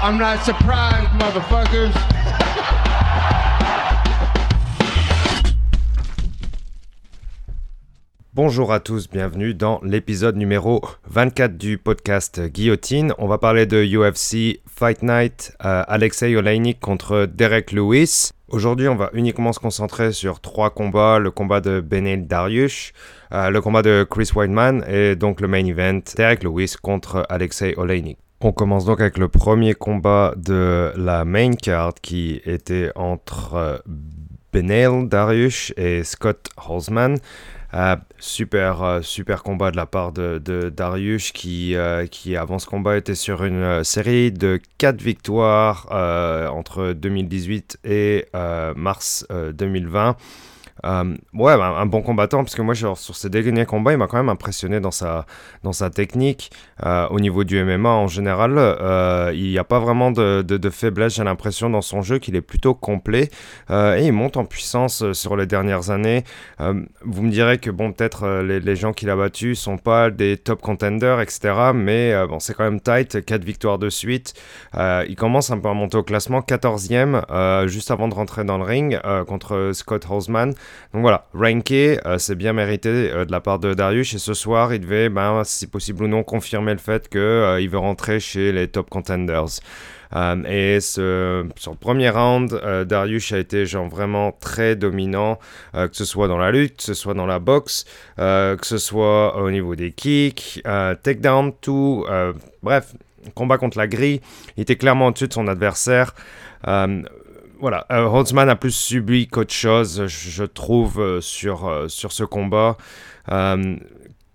I'm not surprised, motherfuckers. Bonjour à tous, bienvenue dans l'épisode numéro 24 du podcast Guillotine. On va parler de UFC Fight Night, euh, Alexei Oleinik contre Derek Lewis. Aujourd'hui, on va uniquement se concentrer sur trois combats le combat de Benel Dariush, euh, le combat de Chris Weidman et donc le main event Derek Lewis contre Alexei Oleinik. On commence donc avec le premier combat de la main card qui était entre euh, Benel Dariush et Scott Holzman. Euh, super, euh, super combat de la part de, Darius qui, euh, qui, avant ce combat, était sur une série de 4 victoires entre 2018 et mars 2020. Euh, ouais, un, bon combattant, parce que moi, sur ces derniers combats, il m'a quand même impressionné dans sa, dans sa technique. Euh, au niveau du MMA en général, euh, il n'y a pas vraiment de, de, faiblesse, j'ai l'impression, dans son jeu, qu'il est plutôt complet. et il monte en puissance sur les dernières années. vous me direz que, bon, peut-être les, gens qu'il a battus sont pas des top contenders, etc. Mais bon, c'est quand même tight, 4 victoires de suite. il commence un peu à monter au classement, 14e, juste avant de rentrer dans le ring contre Scott Holzman. Donc voilà, ranké, euh, c'est bien mérité euh, de la part de Darius. Et ce soir, il devait, ben, si possible ou non, confirmer le fait qu'il euh, veut rentrer chez les top contenders. et sur le premier round, Darius a été vraiment très dominant, que ce soit dans la lutte, que ce soit dans la boxe, que ce soit au niveau des kicks, takedown, tout. bref, combat contre la grille. Il était clairement au-dessus de son adversaire voilà, euh, Holtzman a plus subi qu'autre chose, je, trouve, euh, sur, euh, sur ce combat.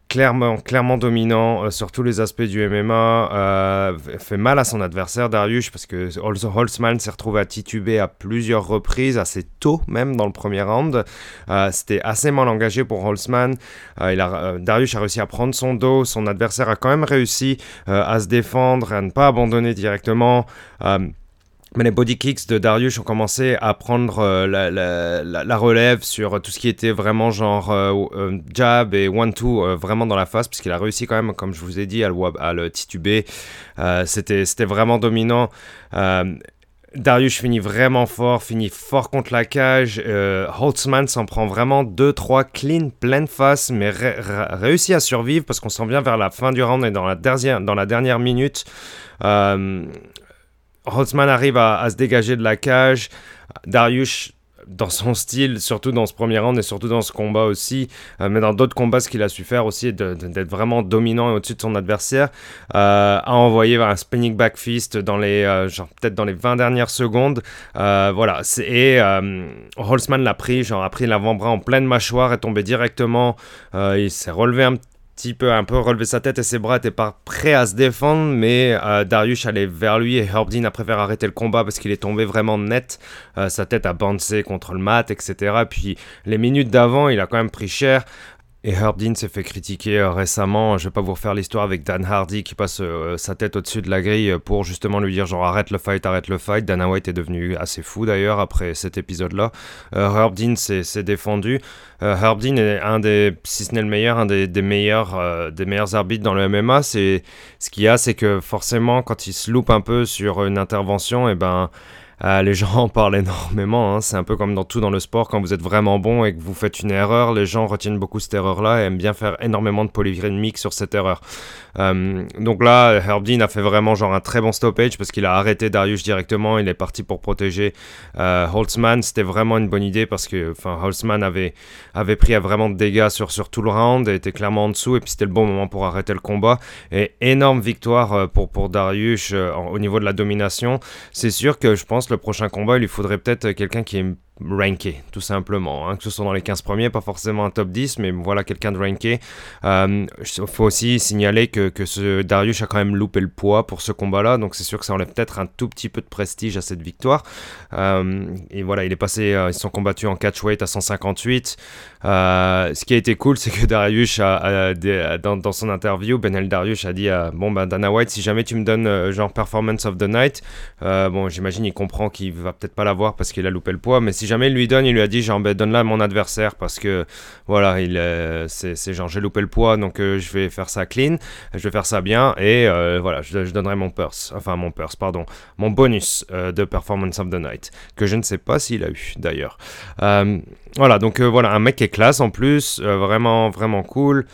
clairement, clairement dominant sur tous les aspects du MMA, fait mal à son adversaire Darius parce que Holtzman s'est retrouvé à tituber à plusieurs reprises, assez tôt même dans le premier round. C'était assez mal engagé pour a, Darius a réussi à prendre son dos, son adversaire a quand même réussi à se défendre, à ne pas abandonner directement. Mais les body kicks de Darius ont commencé à prendre euh, la, relève sur tout ce qui était vraiment genre euh, euh, jab et one-two vraiment dans la face, puisqu'il a réussi quand même, comme je vous ai dit, à le, à le tituber. C'était vraiment dominant. Darius finit vraiment fort, finit fort contre la cage. Holtzman s'en prend vraiment 2-3 clean, pleine face, mais réussit à survivre parce qu'on s'en vient vers la fin du round et dans la dernière, dans la dernière minute. Holtzman arrive à, se dégager de la cage. Darius, dans son style, surtout dans ce premier round et surtout dans ce combat aussi, euh, mais dans d'autres combats, ce qu'il a su faire aussi, d'être vraiment dominant et au-dessus de son adversaire, euh, a envoyé un spinning back fist dans les, euh, genre peut-être dans les 20 dernières secondes. voilà, et Holtzman l'a pris, genre a pris l'avant-bras en pleine mâchoire, est tombé directement, il s'est relevé un petit peu, un peu relever sa tête et ses bras n'étaient pas prêts à se défendre, mais euh, Darius allait vers lui et Herbdin a préféré arrêter le combat parce qu'il est tombé vraiment net. Euh, sa tête a bouncé contre le mat, etc. Puis les minutes d'avant, il a quand même pris cher. Et Herb Dean s'est fait critiquer euh, récemment. Je vais pas vous refaire l'histoire avec Dan Hardy qui passe euh, sa tête au-dessus de la grille pour justement lui dire genre arrête le fight, arrête le fight. Dana White est devenu assez fou d'ailleurs après cet épisode-là. Euh, Herb Dean s'est défendu. Herb Dean est un des, si ce n'est le meilleur, un des, meilleurs, des meilleurs arbitres dans le MMA. C'est ce qu'il y a, c'est que forcément quand il se loupe un peu sur une intervention, et eh ben euh, les gens en parlent énormément. Hein. C'est un peu comme dans tout dans le sport. Quand vous êtes vraiment bon et que vous faites une erreur, les gens retiennent beaucoup cette erreur-là et aiment bien faire énormément de polyrythmique sur cette erreur. Euh, donc là, Herb Dean a fait vraiment genre un très bon stoppage parce qu'il a arrêté Darius directement. Il est parti pour protéger euh, Holtzman. C'était vraiment une bonne idée parce que Holtzman avait, avait pris vraiment de dégâts sur, sur tout le round et était clairement en dessous. Et puis c'était le bon moment pour arrêter le combat. Et énorme victoire pour, pour Darius au niveau de la domination. C'est sûr que je pense le prochain combat, il lui faudrait peut-être quelqu'un qui est ranké, tout simplement. Hein, que ce soit dans les 15 premiers, pas forcément un top 10, mais voilà quelqu'un de ranké. Il euh, faut aussi signaler que, que, ce Darius a quand même loupé le poids pour ce combat-là, donc c'est sûr que ça enlève peut-être un tout petit peu de prestige à cette victoire. Euh, et voilà, il est euh, ils sont combattus en catchweight à 158. ce qui a été cool, c'est que Darius, dans, son interview, Benel Darius a dit Bon, ben Dana White, si jamais tu me donnes genre Performance of the Night, bon, j'imagine il comprend qu'il va peut-être pas l'avoir parce qu'il a loupé le poids, mais si si jamais il lui donne, il lui a dit genre ben, donne-la à mon adversaire parce que voilà, il c'est genre j'ai loupé le poids donc je vais faire ça clean, je vais faire ça bien et voilà, je, je, donnerai mon purse, enfin mon purse, pardon, mon bonus de performance of the night que je ne sais pas s'il a eu d'ailleurs. voilà, donc voilà, un mec qui est classe en plus, vraiment vraiment cool.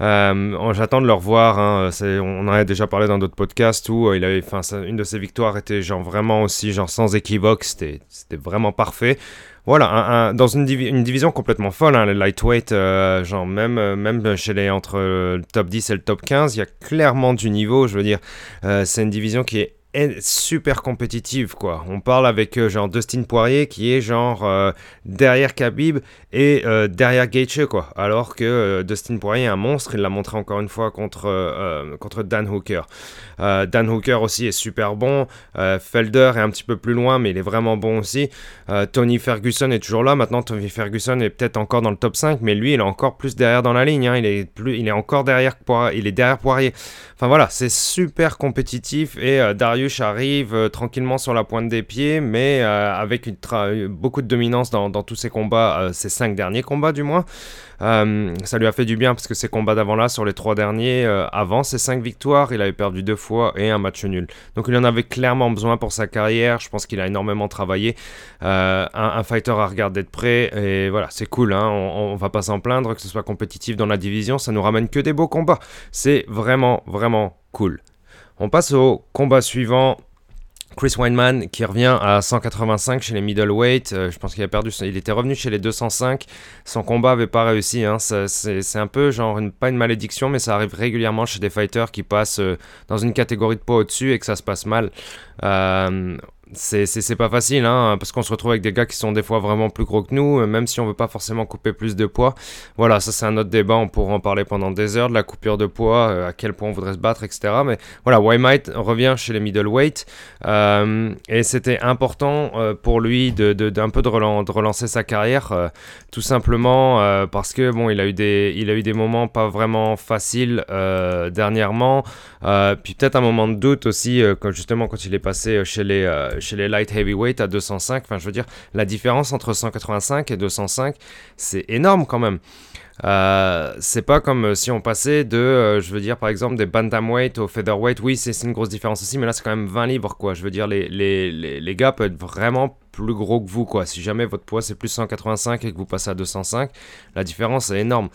Euh, J'attends de le revoir. Hein. On en a déjà parlé dans d'autres podcasts où euh, il avait, une de ses victoires était genre vraiment aussi genre sans équivoque. C'était vraiment parfait. Voilà, dans une, division complètement folle, hein, les lightweight, euh, genre même, même chez les entre le top 10 et le top 15, il y a clairement du niveau. Je veux dire, c'est une division qui est super compétitive quoi. On parle avec euh, genre Dustin Poirier qui est genre euh, derrière Khabib et euh, derrière Gaethje quoi. Alors que Dustin Poirier est un monstre, il l'a montré encore une fois contre, contre Dan Hooker. Dan Hooker aussi est super bon. Felder est un petit peu plus loin mais il est vraiment bon aussi. Tony Ferguson est toujours là. Maintenant Tony Ferguson est peut-être encore dans le top 5 mais lui il est encore plus derrière dans la ligne. Hein. Il, est plus, il est encore derrière Poirier. Il est derrière Poirier. Enfin voilà, c'est super compétitif et Arrive euh, tranquillement sur la pointe des pieds, mais euh, avec une beaucoup de dominance dans, tous ses combats, euh, ses cinq derniers combats du moins. ça lui a fait du bien parce que ses combats d'avant là, sur les trois derniers, avant ses cinq victoires, il avait perdu deux fois et un match nul. Donc il en avait clairement besoin pour sa carrière. Je pense qu'il a énormément travaillé. Un, fighter à regarder de près et voilà, c'est cool. Hein. On, on va pas s'en plaindre que ce soit compétitif dans la division. Ça nous ramène que des beaux combats. C'est vraiment, vraiment cool. On passe au combat suivant. Chris Weinman qui revient à 185 chez les middleweight. Euh, je pense qu'il a perdu. Il était revenu chez les 205. Son combat avait pas réussi. Hein. C'est un peu genre pas une malédiction, mais ça arrive régulièrement chez des fighters qui passent euh, dans une catégorie de poids au-dessus et que ça se passe mal. Euh, c'est pas facile, hein, parce qu'on se retrouve avec des gars qui sont des fois vraiment plus gros que nous, même si on veut pas forcément couper plus de poids. Voilà, ça c'est un autre débat, on pourra en parler pendant des heures de la coupure de poids, euh, à quel point on voudrait se battre, etc. Mais voilà, Wymight revient chez les middleweight, euh, et c'était important euh, pour lui d'un de, peu de, relancer sa carrière, tout simplement parce que bon, il a eu des, il a eu des moments pas vraiment faciles dernièrement, puis peut-être un moment de doute aussi, justement quand il est passé chez les chez les light heavyweight à 205. Enfin, je veux dire, la différence entre 185 et 205, c'est énorme quand même. Euh, c'est pas comme euh, si on passait de, euh, je veux dire, par exemple, des bantamweight au featherweight. Oui, c'est une grosse différence aussi, mais là, c'est quand même 20 livres, quoi. Je veux dire, les, les, les, les gars peuvent être vraiment plus gros que vous, quoi. Si jamais votre poids c'est plus 185 et que vous passez à 205, la différence est énorme.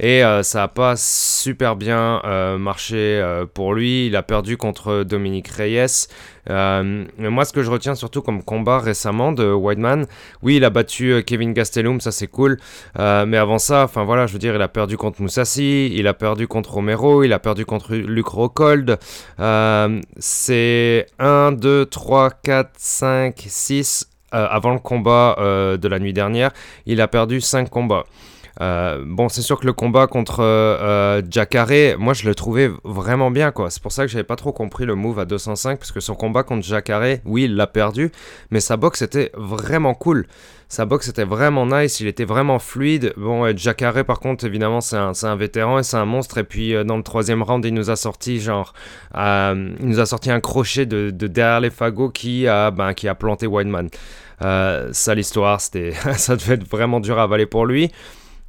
Et euh, ça n'a pas super bien euh, marché euh, pour lui. Il a perdu contre Dominique Reyes. moi, ce que je retiens surtout comme combat récemment de Whiteman, oui, il a battu Kevin Gastelum, ça c'est cool. mais avant ça, enfin voilà, je veux dire, il a perdu contre Moussassi, il a perdu contre Romero, il a perdu contre Luc Rockhold. c'est 1, 2, 3, 4, 5, 6 euh, avant le combat euh, de la nuit dernière, il a perdu 5 combats. Euh, bon, c'est sûr que le combat contre euh, Jacare, moi je le trouvais vraiment bien quoi. C'est pour ça que j'avais pas trop compris le move à 205 parce que son combat contre Jacare, oui, il l'a perdu, mais sa boxe était vraiment cool. Sa boxe était vraiment nice, il était vraiment fluide. Bon, euh, Jacare, par contre, évidemment, c'est un, un, vétéran et c'est un monstre. Et puis, dans le troisième round, il nous a sorti, genre, il nous a sorti un crochet de, derrière les fagots qui a, ben, qui a planté Wineman. ça, l'histoire, ça devait être vraiment dur à avaler pour lui.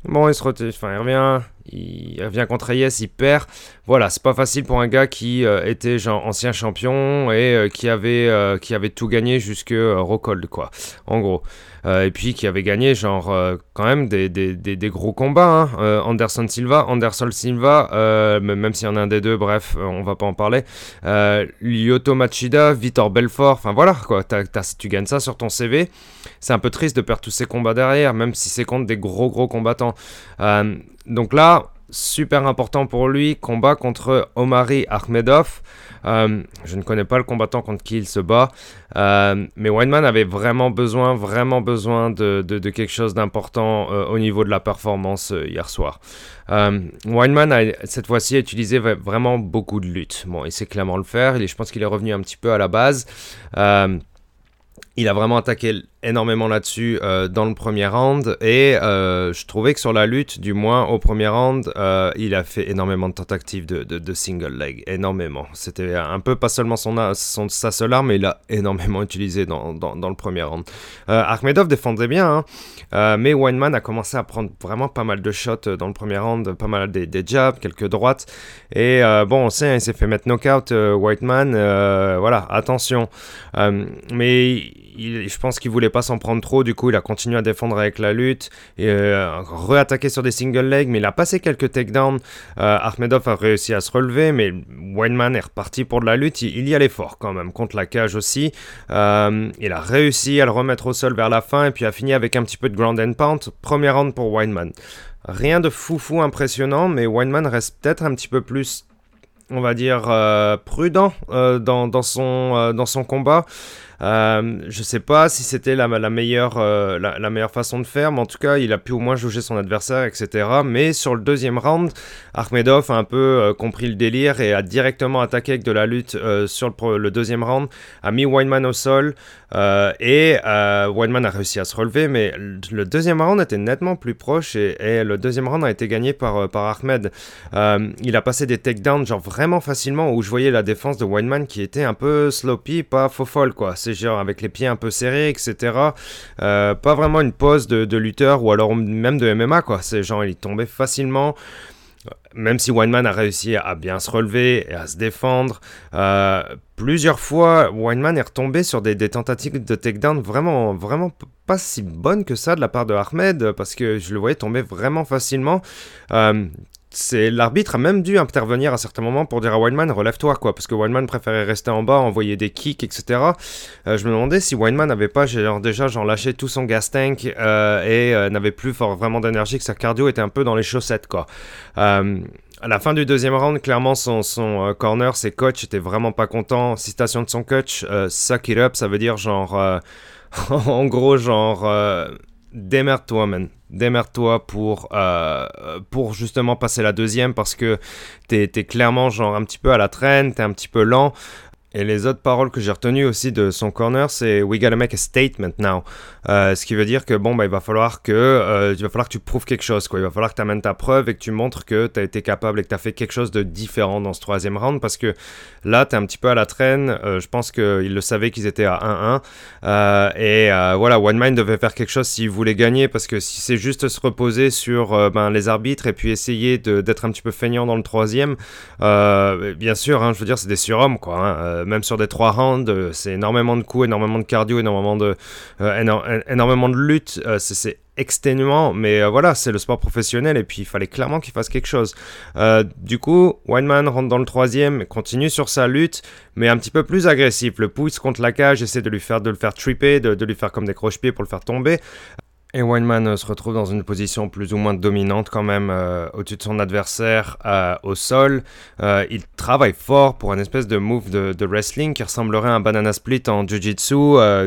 Bon, il se enfin, il revient, il revient contre Reyes, il perd. Voilà, c'est pas facile pour un gars qui euh, était genre ancien champion et euh, qui avait euh, qui avait tout gagné jusque Rockhold quoi. En gros. et puis qui avait gagné genre quand même des, gros combats. Hein. Anderson Silva, Anderson Silva, même s'il y en a un des deux, bref, on va pas en parler. Lyoto Machida, Vitor Belfort, enfin voilà quoi. tu gagnes ça sur ton CV. C'est un peu triste de perdre tous ces combats derrière, même si c'est contre des gros gros combattants. donc là, super important pour lui, combat contre Omari Akhmedov. Euh, je ne connais pas le combattant contre qui il se bat, euh, mais Weinman avait vraiment besoin, vraiment besoin de, quelque chose d'important euh, au niveau de la performance hier soir. Weinman a cette fois-ci utilisé vraiment beaucoup de lutte. Bon, il sait clairement le faire, je pense qu'il est revenu un petit peu à la base. il a vraiment attaqué énormément là-dessus euh, dans le premier round et euh, je trouvais que sur la lutte, du moins au premier round, euh, il a fait énormément de tentatives de, single leg, énormément. C'était un peu pas seulement son, son, sa seule arme, mais il a énormément utilisé dans, dans, dans le premier round. Akhmedov défendait bien, hein, mais Weinman a commencé à prendre vraiment pas mal de shots dans le premier round, pas mal des, des jabs, quelques droites. Et bon, on sait, hein, il s'est fait mettre knockout, Whiteman, voilà, attention. mais je pense qu'il voulait pas s'en prendre trop, du coup il a continué à défendre avec la lutte et euh, sur des single legs, mais il a passé quelques takedowns. Euh, Ahmedov a réussi à se relever, mais Weinman est reparti pour de la lutte. Il, y allait fort quand même contre la cage aussi. Euh, il a réussi à le remettre au sol vers la fin et puis a fini avec un petit peu de ground and pound. Premier round pour Weinman. Rien de foufou impressionnant, mais Weinman reste peut-être un petit peu plus on va dire, prudent dans, dans, son, dans son combat. Euh, je sais pas si c'était la, meilleure, euh, la, meilleure façon de faire, mais en tout cas, il a pu au moins juger son adversaire, etc. Mais sur le deuxième round, Akhmedov a un peu euh, compris le délire et a directement attaqué avec de la lutte sur le, deuxième round, a mis Weinman au sol et Weinman a réussi à se relever, mais le deuxième round était nettement plus proche et, le deuxième round a été gagné par, par Ahmed. il a passé des takedowns genre vraiment facilement où je voyais la défense de Weinman qui était un peu sloppy, pas faux folle quoi. C'est genre avec les pieds un peu serrés, etc. Euh, pas vraiment une pose de, lutteur ou alors même de MMA, quoi. C'est genre, il tombait facilement. Même si Weinman a réussi à bien se relever et à se défendre, euh, plusieurs fois, Weinman est retombé sur des, tentatives de takedown vraiment, vraiment pas si bonnes que ça de la part de Ahmed, parce que je le voyais tomber vraiment facilement. Euh, c'est l'arbitre a même dû intervenir à certains moments pour dire à Weinman relève-toi quoi parce que Weinman préférait rester en bas envoyer des kicks etc euh, je me demandais si Weinman n'avait pas genre, déjà genre lâché tout son gas tank euh, et euh, n'avait plus vraiment d'énergie que sa cardio était un peu dans les chaussettes quoi à la fin du deuxième round, clairement, son, son corner, ses coachs étaient vraiment pas contents. Citation de son coach, suck it up, ça veut dire genre, en gros, genre, démerde-toi, man démerde-toi pour, euh, pour justement passer la deuxième parce que t'es es clairement genre un petit peu à la traîne, t'es un petit peu lent. Et les autres paroles que j'ai retenues aussi de son corner, c'est We gotta make a statement now. Euh, ce qui veut dire que bon, bah, il va falloir que euh, il falloir que tu prouves quelque chose, quoi. Il va falloir que tu amènes ta preuve et que tu montres que tu as été capable et que tu as fait quelque chose de différent dans ce troisième round parce que là, tu es un petit peu à la traîne. Euh, je pense qu'ils le savaient qu'ils étaient à 1-1. et voilà, One Mind devait faire quelque chose s'il voulait gagner parce que si c'est juste se reposer sur ben, les arbitres et puis essayer d'être un petit peu feignant dans le troisième, bien sûr, hein, je veux dire, c'est des surhommes, quoi. Hein. Euh, même sur des trois rounds, euh, c'est énormément de coups, énormément de cardio, énormément de, euh, énormément de lutte. c'est exténuant, mais voilà, c'est le sport professionnel et puis il fallait clairement qu'il fasse quelque chose. du coup, Weinman rentre dans le troisième, continue sur sa lutte, mais un petit peu plus agressif. Le pousse contre la cage, essaie de lui faire de le faire tripper, de, de lui faire comme des croche-pieds pour le faire tomber. Et Weinman euh, se retrouve dans une position plus ou moins dominante quand même euh, au-dessus de son adversaire euh, au sol. il travaille fort pour une espèce de move de, wrestling qui ressemblerait à un banana split en jiu-jitsu,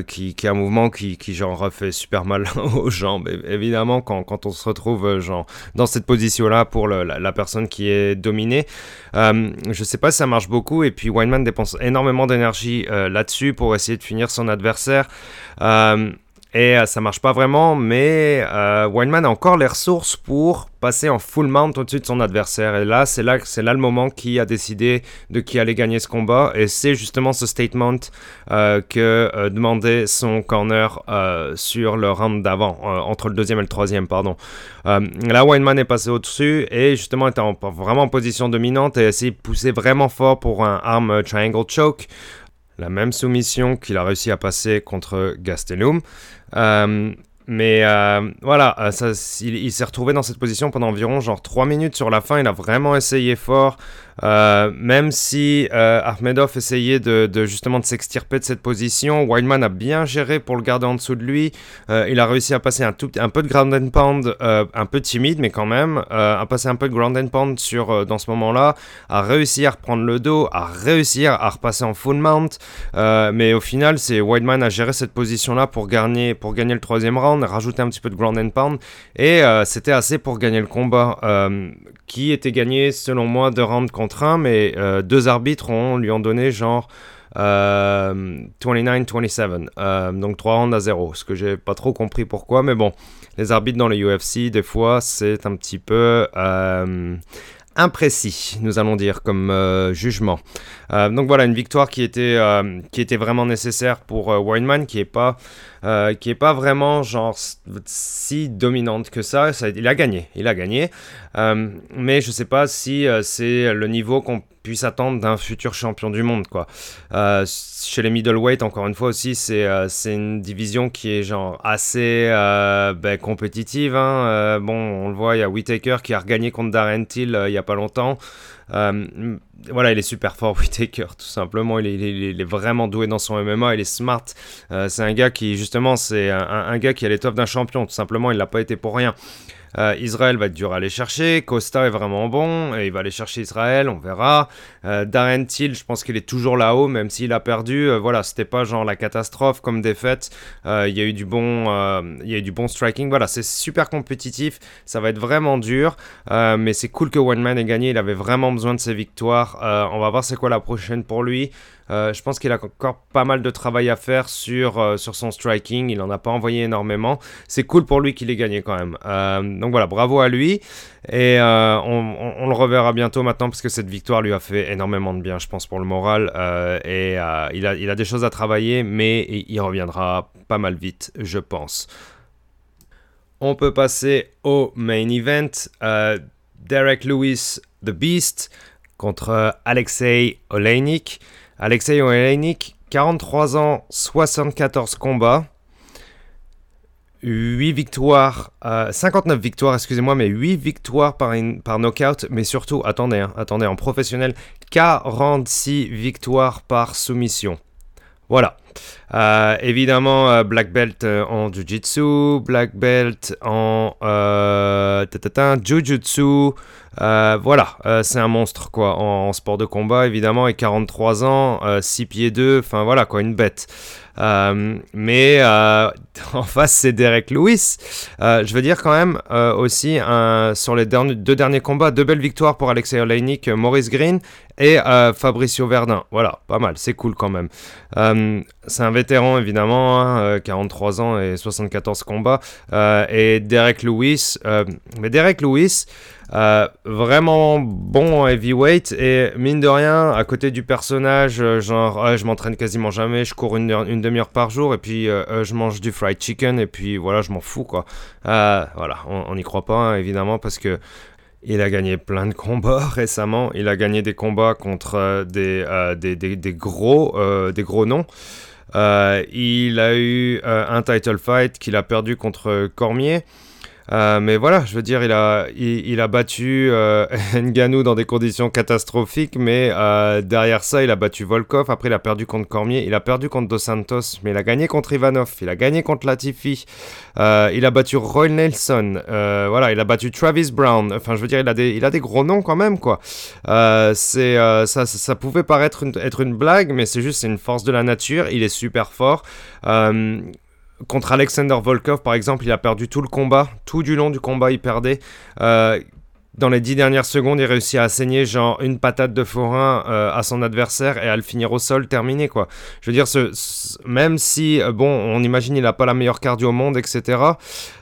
qui, est un mouvement qui, genre fait super mal aux jambes. évidemment, quand, on se retrouve genre dans cette position-là pour le, la, personne qui est dominée, je sais pas si ça marche beaucoup. Et puis Weinman dépense énormément d'énergie là-dessus pour essayer de finir son adversaire. Et euh, ça marche pas vraiment, mais euh, Weinman a encore les ressources pour passer en full mount au-dessus de son adversaire. Et là, c'est là, c'est là le moment qui a décidé de qui allait gagner ce combat. Et c'est justement ce statement euh, que demandait son corner sur le round d'avant, entre le deuxième et le troisième, pardon. là, Weinman est passé au-dessus et justement était vraiment en position dominante et a essayé de pousser vraiment fort pour un arm triangle choke la même soumission qu'il a réussi à passer contre Gastelum. Euh, mais euh, voilà, euh, il, s'est retrouvé dans cette position pendant environ genre 3 minutes sur la fin. Il a vraiment essayé fort. Euh, même si Ahmedov essayait de, justement de s'extirper de cette position, Wildman a bien géré pour le garder en dessous de lui. Il a réussi à passer un, peu de ground and pound, un peu timide, mais quand même, à passer un peu de ground and pound sur, dans ce moment-là, a réussi à reprendre le dos, a réussi à repasser en full mount. mais au final, c'est Wildman a géré cette position-là pour gagner, pour gagner le troisième round, rajouter un petit peu de ground and pound, et c'était assez pour gagner le combat, qui était gagné selon moi de round contre mais euh, deux arbitres ont, lui ont donné genre 29-27. donc 3 rounds à 0. Ce que j'ai pas trop compris pourquoi, mais bon, les arbitres dans le UFC, des fois, c'est un petit peu imprécis, nous allons dire, comme jugement. donc voilà, une victoire qui était, qui était vraiment nécessaire pour Weinman, qui est pas euh, qui est pas vraiment genre si dominante que ça. il a gagné, il a gagné. Euh, mais je sais pas si euh, c'est le niveau qu'on puisse attendre d'un futur champion du monde quoi. chez les middleweight encore une fois aussi c'est c'est une division qui est genre assez ben, compétitive. Hein. bon on le voit il y a Whitaker qui a regagné contre Darren Till il y a pas longtemps. Voilà, il est super fort, Whitaker, tout simplement. Il est, vraiment doué dans son MMA, il est smart. Euh, c'est un gars qui, justement, c'est un, gars qui a l'étoffe d'un champion, tout simplement. Il l'a pas été pour rien. Euh, Israël va être dur à aller chercher. Costa est vraiment bon et il va aller chercher Israël, on verra. Euh, Darren Till, je pense qu'il est toujours là-haut, même s'il a perdu. Voilà, c'était pas genre la catastrophe comme défaite. Il y a eu du bon, il y a eu du bon striking. Voilà, c'est super compétitif. Ça va être vraiment dur, mais c'est cool que One Man ait gagné. Il avait vraiment besoin de ses victoires. On va voir c'est quoi la prochaine pour lui. Euh, je pense qu'il a encore pas mal de travail à faire sur, euh, son striking. Il n'en a pas envoyé énormément. C'est cool pour lui qu'il ait gagné quand même. Euh, donc voilà, bravo à lui. Et on, le reverra bientôt maintenant parce que cette victoire lui a fait énormément de bien, je pense, pour le moral. et il, a, il a des choses à travailler, mais il reviendra pas mal vite, je pense. On peut passer au main event. Derek Lewis, The Beast, contre Alexei Oleinik. Alexei Oleinik, 43 ans, 74 combats, 8 victoires, 59 euh, victoires, excusez-moi, mais 8 victoires par, par knockout, mais surtout, attendez, hein, attendez, en professionnel, 46 victoires par soumission. Voilà. Euh, évidemment, euh, black belt en jiu-jitsu, black belt en euh, jiu-jitsu, euh, voilà, euh, c'est un monstre quoi en, sport de combat évidemment et 43 ans, 6 euh, pieds 2, enfin voilà quoi, une bête. Mais en face c'est Derek Lewis. je veux dire quand même aussi sur les deux derniers combats, deux belles victoires pour Alexei Oleinik, Maurice Green et Fabricio Verdun. Voilà, pas mal, c'est cool quand même. c'est un vétéran évidemment, 43 hein, ans et 74 combats. et Derek Lewis, mais Derek Lewis, euh, vraiment bon en heavyweight et mine de rien, à côté du personnage, euh, genre je m'entraîne quasiment jamais, je cours une, demi-heure par jour et puis euh, je mange du fried chicken et puis voilà, je m'en fous quoi. voilà, on n'y croit pas hein, évidemment parce que il a gagné plein de combats récemment. Il a gagné des combats contre des, des, gros, des gros noms. il a eu un title fight qu'il a perdu contre Cormier. Euh, mais voilà, je veux dire, il a, il, a battu euh, dans des conditions catastrophiques, mais euh, derrière ça, il a battu Volkov. Après, il a perdu contre Cormier, il a perdu contre Dos Santos, mais il a gagné contre Ivanov, il a gagné contre Latifi, euh, il a battu Roy Nelson, voilà, il a battu Travis Brown. Enfin, je veux dire, il a des, il a des gros noms quand même, quoi. c'est, ça, ça, pouvait paraître être une blague, mais c'est juste, c'est une force de la nature. Il est super fort. Contre Alexander Volkov, par exemple, il a perdu tout le combat. Tout du long du combat, il perdait. Euh, dans les dix dernières secondes, il réussit à assaigner genre une patate de forain euh, à son adversaire et à le finir au sol, terminé quoi. Je veux dire, même si, euh, bon, on imagine il n'a pas la meilleure cardio au monde, etc.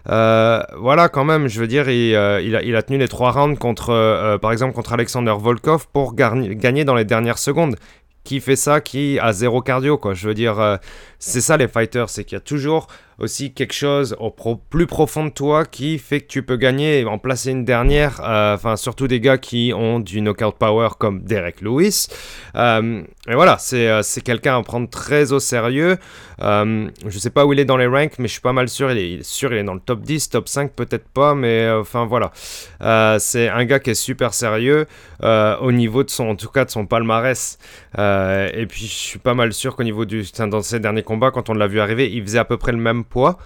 voilà, quand même, je veux dire, il, a, il a, tenu les trois rounds contre, par exemple, contre Alexander Volkov pour gagner dans les dernières secondes qui fait ça, qui a zéro cardio, quoi. Je veux dire, c'est ça les fighters, c'est qu'il y a toujours aussi quelque chose au plus profond de toi qui fait que tu peux gagner et en placer une dernière. Euh, enfin, surtout des gars qui ont du knockout power comme Derek Lewis. Euh, et voilà, c'est quelqu'un à prendre très au sérieux. je sais pas où il est dans les ranks, mais je suis pas mal sûr. Il est, sûr, il est dans le top 10, top 5, peut-être pas, mais enfin voilà. c'est un gars qui est super sérieux au niveau de son, en tout cas de son palmarès. et puis, je suis pas mal sûr qu'au niveau du, dans ses derniers quand on l'a vu arriver, il faisait à peu près le même poids.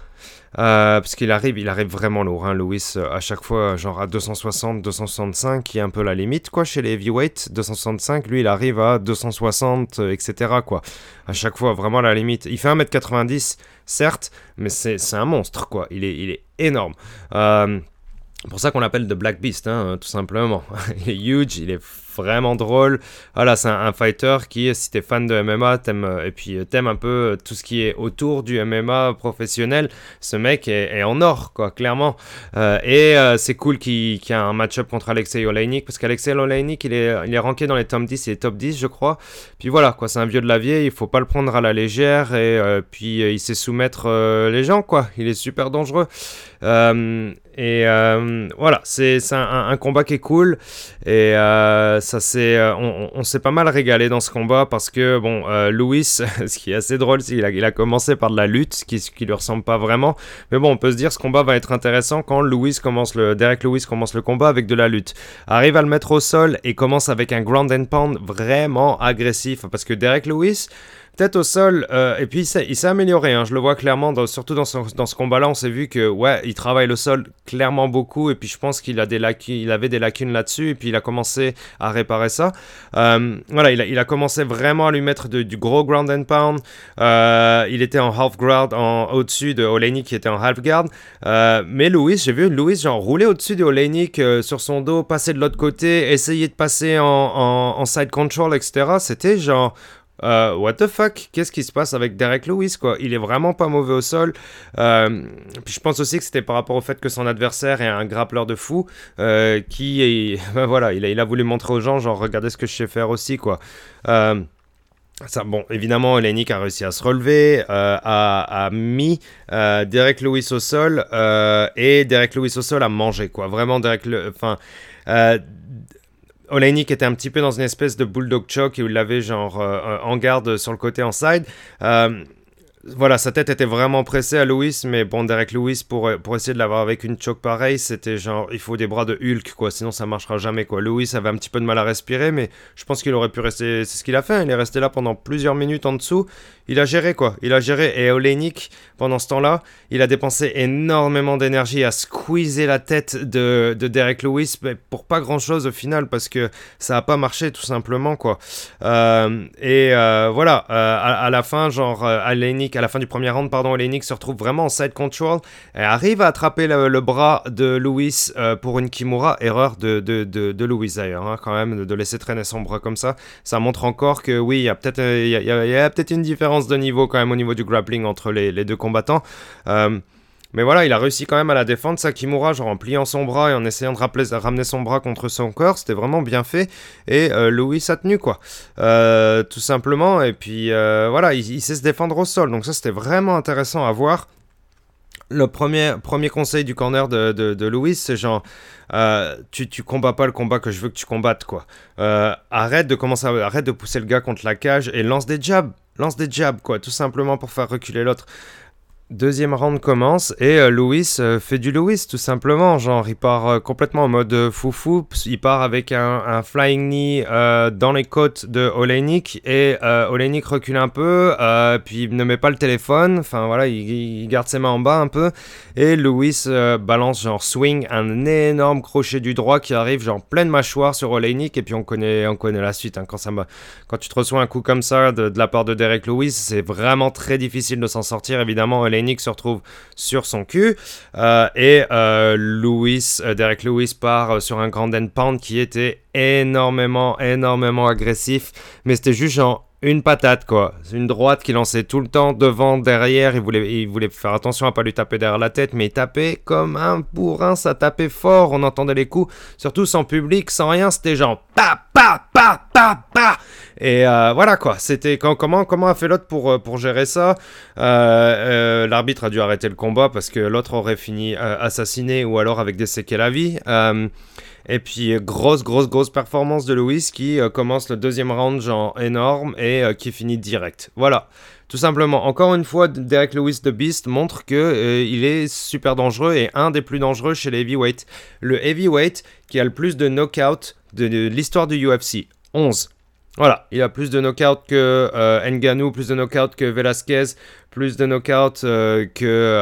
Euh, parce qu'il arrive, il arrive vraiment lourd, hein, Lewis, euh, à chaque fois, genre à 260, 265, qui est un peu la limite, quoi, chez les heavyweights. 265, lui, il arrive à 260, euh, etc., quoi. À chaque fois, vraiment la limite. Il fait 1m90, certes, mais c'est un monstre, quoi. Il est énorme. Pour ça qu'on l'appelle The Black Beast, hein, tout simplement. il est huge, il est vraiment drôle. Voilà, c'est un, fighter qui, si t'es fan de MMA, t'aimes, euh, et puis euh, t'aimes un peu euh, tout ce qui est autour du MMA professionnel, ce mec est, en or, quoi, clairement. et c'est cool qu'il, y ait un match-up contre Alexei Oleinik, parce qu'Alexei Oleinik, il est, il est ranké dans les top 10, il est top 10, je crois. Puis voilà, quoi, c'est un vieux de la vieille, il faut pas le prendre à la légère, et puis il sait soumettre les gens, quoi. Il est super dangereux. Et voilà, c'est, un, combat qui est cool. Et ça c'est, euh, on, s'est pas mal régalé dans ce combat parce que bon, euh, Louis, ce qui est assez drôle, c'est qu'il a, il a commencé par de la lutte, ce qui, qui lui ressemble pas vraiment. Mais bon, on peut se dire ce combat va être intéressant quand Louis commence Derek Lewis commence le combat avec de la lutte, arrive à le mettre au sol et commence avec un ground and pound vraiment agressif parce que Derek Lewis Tête au sol, euh, et puis il s'est amélioré, hein, je le vois clairement, surtout dans, ce combat-là, on s'est vu que ouais, il travaille le sol clairement beaucoup, et puis je pense qu'il avait des lacunes là-dessus, et puis il a commencé à réparer ça. Euh, voilà, il a, commencé vraiment à lui mettre du gros ground and pound. Euh, il était en half guard, au-dessus de Oleinik qui était en half guard. mais Louis, j'ai vu Louis genre rouler au-dessus de Oleinik sur son dos, passer de l'autre côté, essayer de passer en, en side control, etc. C'était genre euh, what the fuck? Qu'est-ce qui se passe avec Derek Lewis quoi? Il est vraiment pas mauvais au sol. Euh, puis je pense aussi que c'était par rapport au fait que son adversaire est un grappleur de fou euh, qui est, voilà, il a, voulu montrer aux gens genre regardez ce que je sais faire aussi quoi. Ça, bon, évidemment, Olenik a réussi à se relever, a, a, mis Derek Lewis au sol et Derek Lewis au sol a mangé quoi. Vraiment, Derek, enfin, Oleinik était un petit peu dans une espèce de bulldog choke où il l'avait genre euh, euh, en garde sur le côté en side. Euh, voilà, sa tête était vraiment pressée à Louis, mais bon, Derek Lewis, pour, pour essayer de l'avoir avec une choke pareille, c'était genre, il faut des bras de Hulk, quoi, sinon ça marchera jamais, quoi. Lewis avait un petit peu de mal à respirer, mais je pense qu'il aurait pu rester, c'est ce qu'il a fait, hein. il est resté là pendant plusieurs minutes en dessous, il a géré, quoi, il a géré, et Olenik, pendant ce temps-là, il a dépensé énormément d'énergie à squeezer la tête de, de Derek Lewis, mais pour pas grand-chose au final, parce que ça a pas marché, tout simplement, quoi. Euh, et euh, voilà, euh, à, la fin, genre, Olenik à la fin du premier round, pardon, Olenik se retrouve vraiment en side control et arrive à attraper le, bras de euh, pour une Kimura. Erreur de, de, de, Louis d'ailleurs, hein, quand même, de laisser traîner son bras comme ça. Ça montre encore que oui, il y a peut-être il y a, peut-être une différence de niveau quand même au niveau du grappling entre les, deux combattants. Euh, mais voilà, il a réussi quand même à la défendre, Sakimura, genre en pliant son bras et en essayant de ramener son bras contre son corps. C'était vraiment bien fait. Et euh, Louis a tenu, quoi. Euh, tout simplement. Et puis voilà, il, sait se défendre au sol. Donc ça, c'était vraiment intéressant à voir. Le premier, premier conseil du corner de, de, Louis, c'est genre, tu, tu combats pas le combat que je veux que tu combattes, quoi. arrête de commencer, arrête de pousser le gars contre la cage et lance des jabs, lance des jabs, quoi, tout simplement pour faire reculer l'autre. Deuxième round commence et euh, Louis euh, fait du Louis tout simplement. Genre, il part euh, complètement en mode foufou. Il part avec un, flying knee dans les côtes de Oleinik et Oleinik recule un peu, puis il ne met pas le téléphone. Enfin voilà, il, garde ses mains en bas un peu et Louis balance genre swing un énorme crochet du droit qui arrive genre pleine mâchoire sur Oleinik et puis on connaît, on connaît la suite. Hein. Quand, tu te reçois un coup comme ça de, de la part de Derek Lewis, c'est vraiment très difficile de s'en sortir évidemment. Nick se retrouve sur son cul. Euh, et euh, Louis, euh, Derek Lewis part sur un grand end pound qui était énormément, énormément agressif. Mais c'était juste genre une patate quoi. Une droite qui lançait tout le temps devant, derrière. Il voulait, faire attention à pas lui taper derrière la tête, mais il tapait comme un bourrin. Ça tapait fort. On entendait les coups, surtout sans public, sans rien. C'était genre pa Et euh, voilà quoi. C'était comment comment a fait l'autre pour euh, pour gérer ça? Euh, l'arbitre a dû arrêter le combat parce que l'autre aurait fini assassiné ou alors avec des séquelles à vie. Et puis, euh, grosse, grosse, grosse performance de Lewis qui euh, commence le deuxième round, genre énorme, et euh, qui finit direct. Voilà. Tout simplement, encore une fois, Derek Lewis The Beast montre que il est super dangereux et un des plus dangereux chez les heavyweights. Le heavyweight qui a le plus de knockouts de, l'histoire du UFC. 11. Voilà, il a plus de knockouts que Nganou, plus de knockouts que Velasquez, plus de knockouts que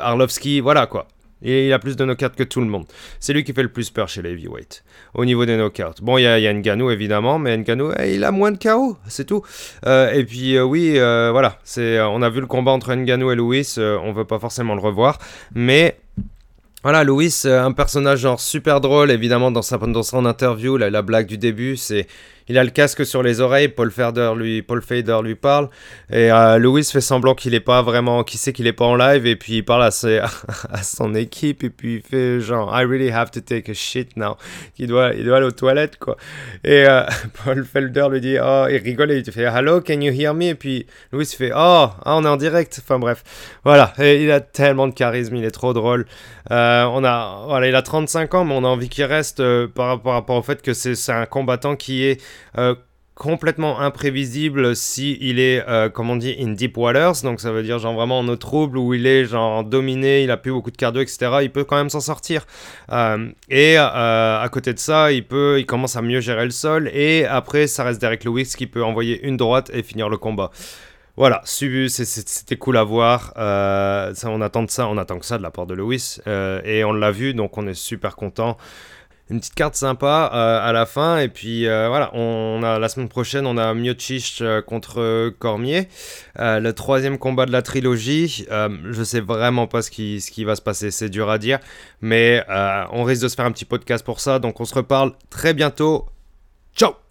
Arlovski, voilà quoi. Et il a plus de knockouts que tout le monde. C'est lui qui fait le plus peur chez les heavyweights. Au niveau des knockouts. Bon, il y a, Nganou évidemment, mais Nganou, eh, il a moins de KO, c'est tout. Euh, et puis euh, oui, euh, voilà, on a vu le combat entre Nganou et Louis, on veut pas forcément le revoir, mais Voilà, Louis, un personnage genre super drôle, évidemment, dans, sa, dans son interview, la, la blague du début, c'est il a le casque sur les oreilles, Paul Fader lui, Paul Fader lui parle, et euh, Louis fait semblant qu'il est pas vraiment, qu'il sait qu'il est pas en live, et puis il parle à, son équipe, et puis il fait genre I really have to take a shit now, il doit, il doit aller aux toilettes quoi. Et euh, Paul Felder lui dit oh, il rigole, et il fait hello, can you hear me, et puis Louis fait oh, ah, on est en direct, enfin bref, voilà, et il a tellement de charisme, il est trop drôle. Euh, on a, voilà, il a 35 ans, mais on a envie qu'il reste par, par rapport au fait que c'est un combattant qui est euh, complètement imprévisible si il est, euh, comme on dit, in deep waters, donc ça veut dire genre vraiment en eau trouble, où il est genre dominé, il a plus beaucoup de cardio, etc. Il peut quand même s'en sortir. Euh, et à côté de ça, il peut, il commence à mieux gérer le sol, et après, ça reste Derek Lewis qui peut envoyer une droite et finir le combat. Voilà, c'était cool à voir. ça, on attend de ça, on attend que ça de la part de Lewis, et on l'a vu, donc on est super content une petite carte sympa euh, à la fin. Et puis euh, voilà, on, a la semaine prochaine, on a Miocic euh, contre Cormier, le troisième combat de la trilogie. je sais vraiment pas ce qui, ce qui va se passer, c'est dur à dire, mais on risque de se faire un petit podcast pour ça. Donc on se reparle très bientôt. Ciao